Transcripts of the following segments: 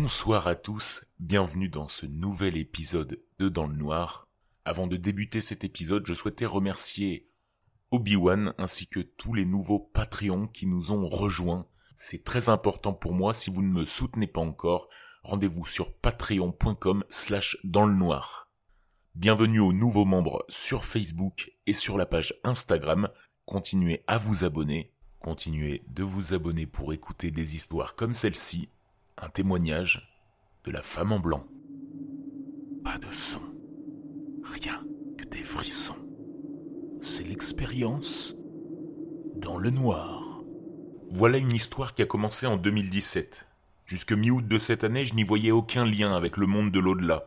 Bonsoir à tous, bienvenue dans ce nouvel épisode de Dans le Noir. Avant de débuter cet épisode, je souhaitais remercier Obi-Wan ainsi que tous les nouveaux Patreons qui nous ont rejoints. C'est très important pour moi, si vous ne me soutenez pas encore, rendez-vous sur patreon.com slash dans le noir. Bienvenue aux nouveaux membres sur Facebook et sur la page Instagram. Continuez à vous abonner. Continuez de vous abonner pour écouter des histoires comme celle-ci. Un témoignage de la femme en blanc. Pas de sang. Rien que des frissons. C'est l'expérience dans le noir. Voilà une histoire qui a commencé en 2017. Jusque mi-août de cette année, je n'y voyais aucun lien avec le monde de l'au-delà.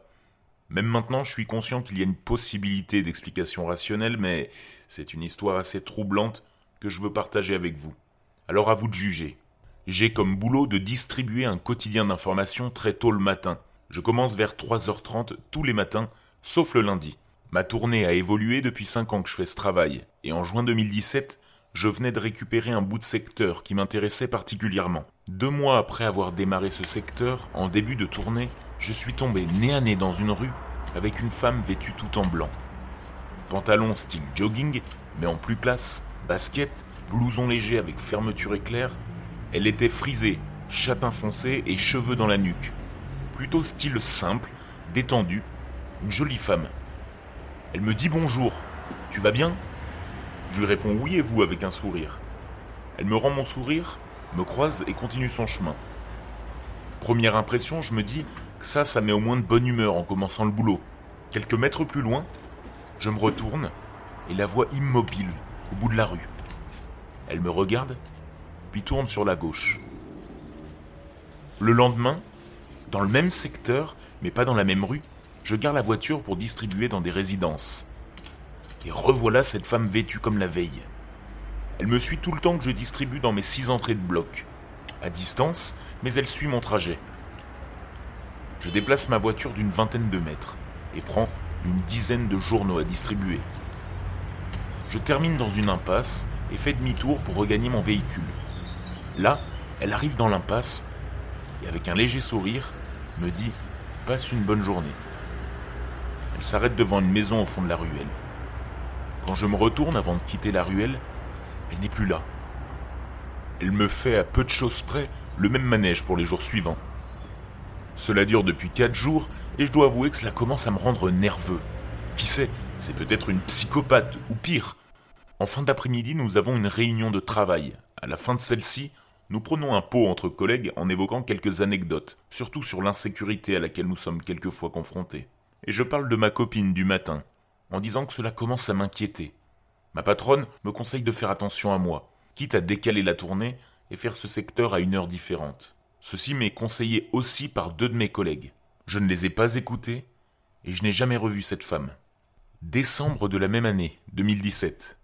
Même maintenant, je suis conscient qu'il y a une possibilité d'explication rationnelle, mais c'est une histoire assez troublante que je veux partager avec vous. Alors à vous de juger. J'ai comme boulot de distribuer un quotidien d'information très tôt le matin. Je commence vers 3h30 tous les matins, sauf le lundi. Ma tournée a évolué depuis 5 ans que je fais ce travail, et en juin 2017, je venais de récupérer un bout de secteur qui m'intéressait particulièrement. Deux mois après avoir démarré ce secteur, en début de tournée, je suis tombé nez à nez dans une rue avec une femme vêtue tout en blanc. Pantalon style jogging, mais en plus classe, basket, blouson léger avec fermeture éclair. Elle était frisée, chapin foncé et cheveux dans la nuque. Plutôt style simple, détendu, une jolie femme. Elle me dit bonjour. Tu vas bien? Je lui réponds oui et vous avec un sourire. Elle me rend mon sourire, me croise et continue son chemin. Première impression, je me dis ça, ça met au moins de bonne humeur en commençant le boulot. Quelques mètres plus loin, je me retourne et la vois immobile au bout de la rue. Elle me regarde, puis tourne sur la gauche. Le lendemain, dans le même secteur, mais pas dans la même rue, je garde la voiture pour distribuer dans des résidences. Et revoilà cette femme vêtue comme la veille. Elle me suit tout le temps que je distribue dans mes six entrées de bloc. À distance, mais elle suit mon trajet. Je déplace ma voiture d'une vingtaine de mètres et prends une dizaine de journaux à distribuer. Je termine dans une impasse et fais demi-tour pour regagner mon véhicule. Là, elle arrive dans l'impasse et avec un léger sourire me dit Passe une bonne journée. Elle s'arrête devant une maison au fond de la ruelle. Quand je me retourne avant de quitter la ruelle, elle n'est plus là. Elle me fait à peu de choses près le même manège pour les jours suivants. Cela dure depuis quatre jours et je dois avouer que cela commence à me rendre nerveux. Qui sait, c'est peut-être une psychopathe ou pire. En fin d'après-midi, nous avons une réunion de travail. À la fin de celle-ci, nous prenons un pot entre collègues en évoquant quelques anecdotes, surtout sur l'insécurité à laquelle nous sommes quelquefois confrontés. Et je parle de ma copine du matin, en disant que cela commence à m'inquiéter. Ma patronne me conseille de faire attention à moi, quitte à décaler la tournée et faire ce secteur à une heure différente. Ceci m'est conseillé aussi par deux de mes collègues. Je ne les ai pas écoutés et je n'ai jamais revu cette femme. Décembre de la même année, 2017.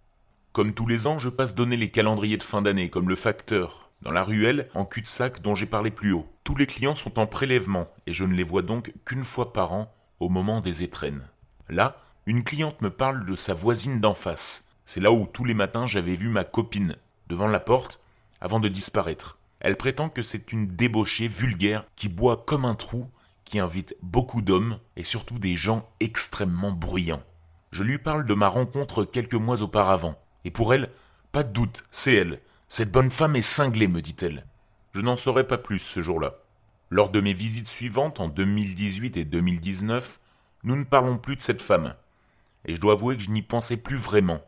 Comme tous les ans, je passe donner les calendriers de fin d'année, comme le facteur, dans la ruelle, en cul-de-sac dont j'ai parlé plus haut. Tous les clients sont en prélèvement et je ne les vois donc qu'une fois par an, au moment des étrennes. Là, une cliente me parle de sa voisine d'en face. C'est là où tous les matins j'avais vu ma copine, devant la porte, avant de disparaître. Elle prétend que c'est une débauchée vulgaire qui boit comme un trou, qui invite beaucoup d'hommes et surtout des gens extrêmement bruyants. Je lui parle de ma rencontre quelques mois auparavant, et pour elle, pas de doute, c'est elle. Cette bonne femme est cinglée, me dit-elle. Je n'en saurais pas plus ce jour-là. Lors de mes visites suivantes en 2018 et 2019, nous ne parlons plus de cette femme, et je dois avouer que je n'y pensais plus vraiment.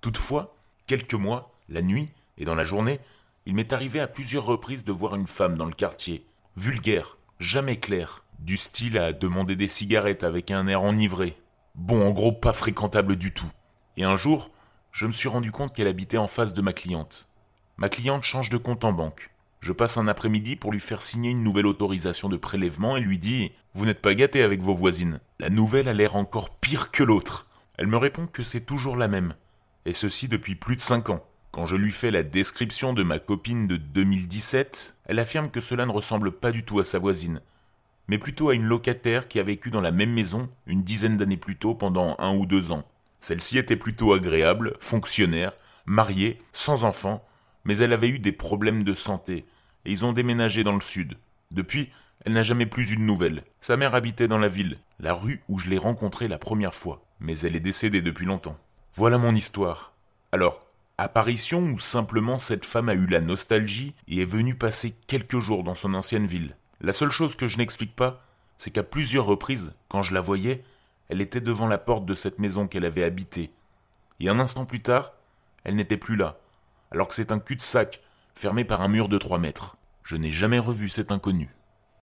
Toutefois, quelques mois, la nuit et dans la journée, il m'est arrivé à plusieurs reprises de voir une femme dans le quartier, vulgaire, jamais claire, du style à demander des cigarettes avec un air enivré. Bon, en gros, pas fréquentable du tout. Et un jour, je me suis rendu compte qu'elle habitait en face de ma cliente. Ma cliente change de compte en banque. Je passe un après-midi pour lui faire signer une nouvelle autorisation de prélèvement et lui dis Vous n'êtes pas gâté avec vos voisines. La nouvelle a l'air encore pire que l'autre. Elle me répond que c'est toujours la même, et ceci depuis plus de cinq ans. Quand je lui fais la description de ma copine de 2017, elle affirme que cela ne ressemble pas du tout à sa voisine, mais plutôt à une locataire qui a vécu dans la même maison une dizaine d'années plus tôt pendant un ou deux ans. Celle-ci était plutôt agréable, fonctionnaire, mariée, sans enfants, mais elle avait eu des problèmes de santé, et ils ont déménagé dans le sud. Depuis, elle n'a jamais plus eu de nouvelles. Sa mère habitait dans la ville, la rue où je l'ai rencontrée la première fois, mais elle est décédée depuis longtemps. Voilà mon histoire. Alors, apparition ou simplement cette femme a eu la nostalgie et est venue passer quelques jours dans son ancienne ville. La seule chose que je n'explique pas, c'est qu'à plusieurs reprises, quand je la voyais, elle était devant la porte de cette maison qu'elle avait habitée. Et un instant plus tard, elle n'était plus là, alors que c'est un cul-de-sac, fermé par un mur de trois mètres. Je n'ai jamais revu cet inconnu.